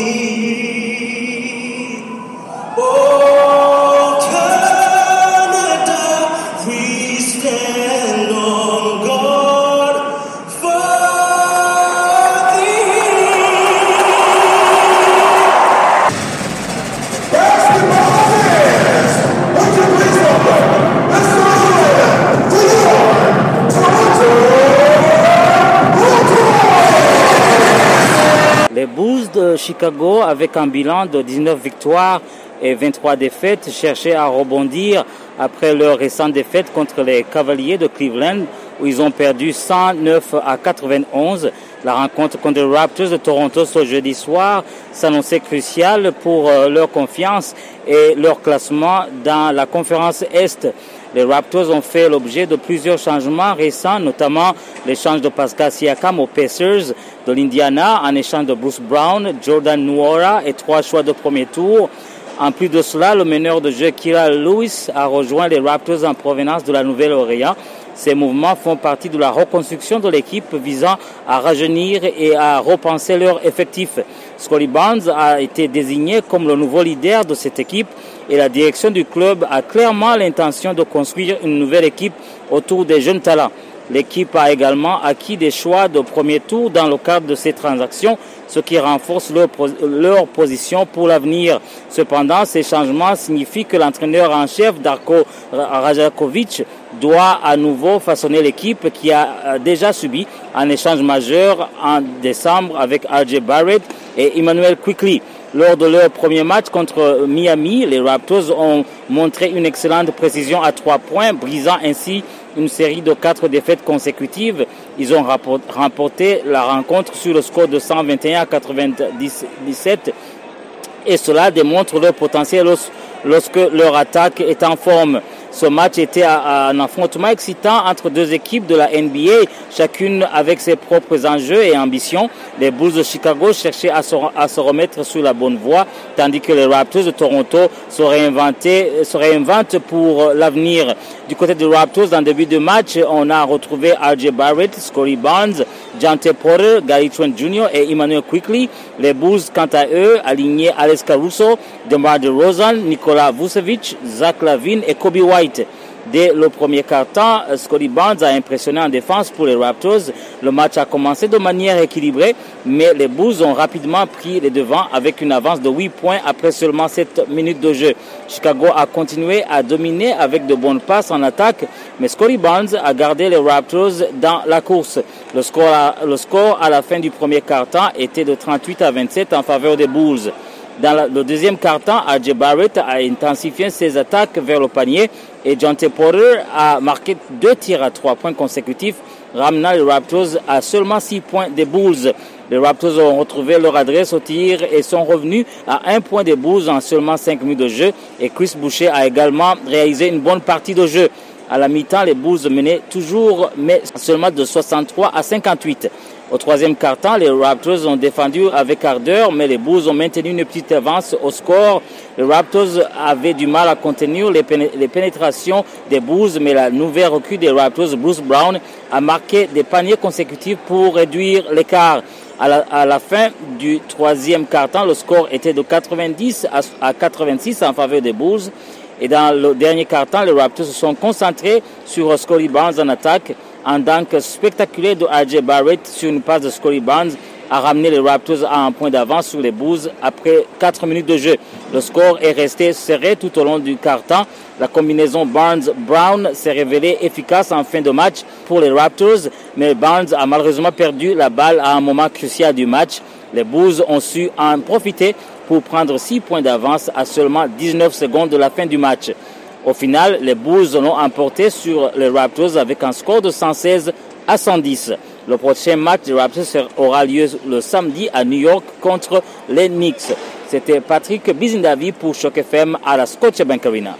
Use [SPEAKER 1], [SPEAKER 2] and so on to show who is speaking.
[SPEAKER 1] الظالمين Chicago, avec un bilan de 19 victoires et 23 défaites, cherchaient à rebondir après leur récente défaite contre les Cavaliers de Cleveland, où ils ont perdu 109 à 91. La rencontre contre les Raptors de Toronto ce jeudi soir s'annonçait cruciale pour euh, leur confiance et leur classement dans la conférence Est. Les Raptors ont fait l'objet de plusieurs changements récents, notamment l'échange de Pascal Siakam aux Pacers de l'Indiana en échange de Bruce Brown, Jordan Nuora et trois choix de premier tour. En plus de cela, le meneur de jeu Kira Lewis a rejoint les Raptors en provenance de la Nouvelle-Orléans. Ces mouvements font partie de la reconstruction de l'équipe visant à rajeunir et à repenser leur effectif. Scotty Barnes a été désigné comme le nouveau leader de cette équipe et la direction du club a clairement l'intention de construire une nouvelle équipe autour des jeunes talents. L'équipe a également acquis des choix de premier tour dans le cadre de ces transactions, ce qui renforce leur, leur position pour l'avenir. Cependant, ces changements signifient que l'entraîneur en chef, Darko Rajakovic, doit à nouveau façonner l'équipe qui a euh, déjà subi un échange majeur en décembre avec RJ Barrett et Emmanuel Quickly. Lors de leur premier match contre Miami, les Raptors ont montré une excellente précision à trois points, brisant ainsi une série de quatre défaites consécutives. Ils ont remporté la rencontre sur le score de 121 à 97 et cela démontre leur potentiel lorsque leur attaque est en forme. Ce match était un affrontement excitant entre deux équipes de la NBA, chacune avec ses propres enjeux et ambitions. Les Bulls de Chicago cherchaient à se, remettre sur la bonne voie, tandis que les Raptors de Toronto se, réinventent pour l'avenir. Du côté des Raptors, en début de match, on a retrouvé RJ Barrett, Scotty Barnes, Jante Porter, Gary Trent Jr. et Emmanuel Quickly. Les Bulls, quant à eux, alignés Alex Caruso, DeMar DeRozan, Nikola Vucevic, Zach Lavine et Kobe White. Dès le premier quart-temps, Scotty Barnes a impressionné en défense pour les Raptors. Le match a commencé de manière équilibrée, mais les Bulls ont rapidement pris les devants avec une avance de 8 points après seulement 7 minutes de jeu. Chicago a continué à dominer avec de bonnes passes en attaque, mais Scotty Barnes a gardé les Raptors dans la course. Le score à, le score à la fin du premier quart-temps était de 38 à 27 en faveur des Bulls. Dans le deuxième quart-temps, AJ Barrett a intensifié ses attaques vers le panier et John Porter a marqué deux tirs à trois points consécutifs, ramenant les Raptors à seulement six points des Bulls. Les Raptors ont retrouvé leur adresse au tir et sont revenus à un point des Bulls en seulement cinq minutes de jeu et Chris Boucher a également réalisé une bonne partie de jeu. À la mi-temps, les Bulls menaient toujours, mais seulement de 63 à 58. Au troisième quart-temps, les Raptors ont défendu avec ardeur, mais les Bulls ont maintenu une petite avance au score. Les Raptors avaient du mal à contenir les, pénétrations des Bulls, mais la nouvelle recrue des Raptors, Bruce Brown, a marqué des paniers consécutifs pour réduire l'écart. À la, fin du troisième quart-temps, le score était de 90 à, 86 en faveur des Bulls. Et dans le dernier quart-temps, les Raptors se sont concentrés sur Scotty Barnes en attaque en dunk spectaculaire de RJ Barrett sur une passe de Scotty Barnes a ramené les Raptors à un point d'avance sur les Bulls après 4 minutes de jeu. Le score est resté serré tout au long du quart-temps. La combinaison Barnes-Brown s'est révélée efficace en fin de match pour les Raptors, mais Barnes a malheureusement perdu la balle à un moment crucial du match. Les Bulls ont su en profiter pour prendre 6 points d'avance à seulement 19 secondes de la fin du match. Au final, les Bulls l'ont emporté sur les Raptors avec un score de 116 à 110. Le prochain match des Raptors aura lieu le samedi à New York contre les Knicks. C'était Patrick Bizindavi pour Choc FM à la Scotiabank Arena.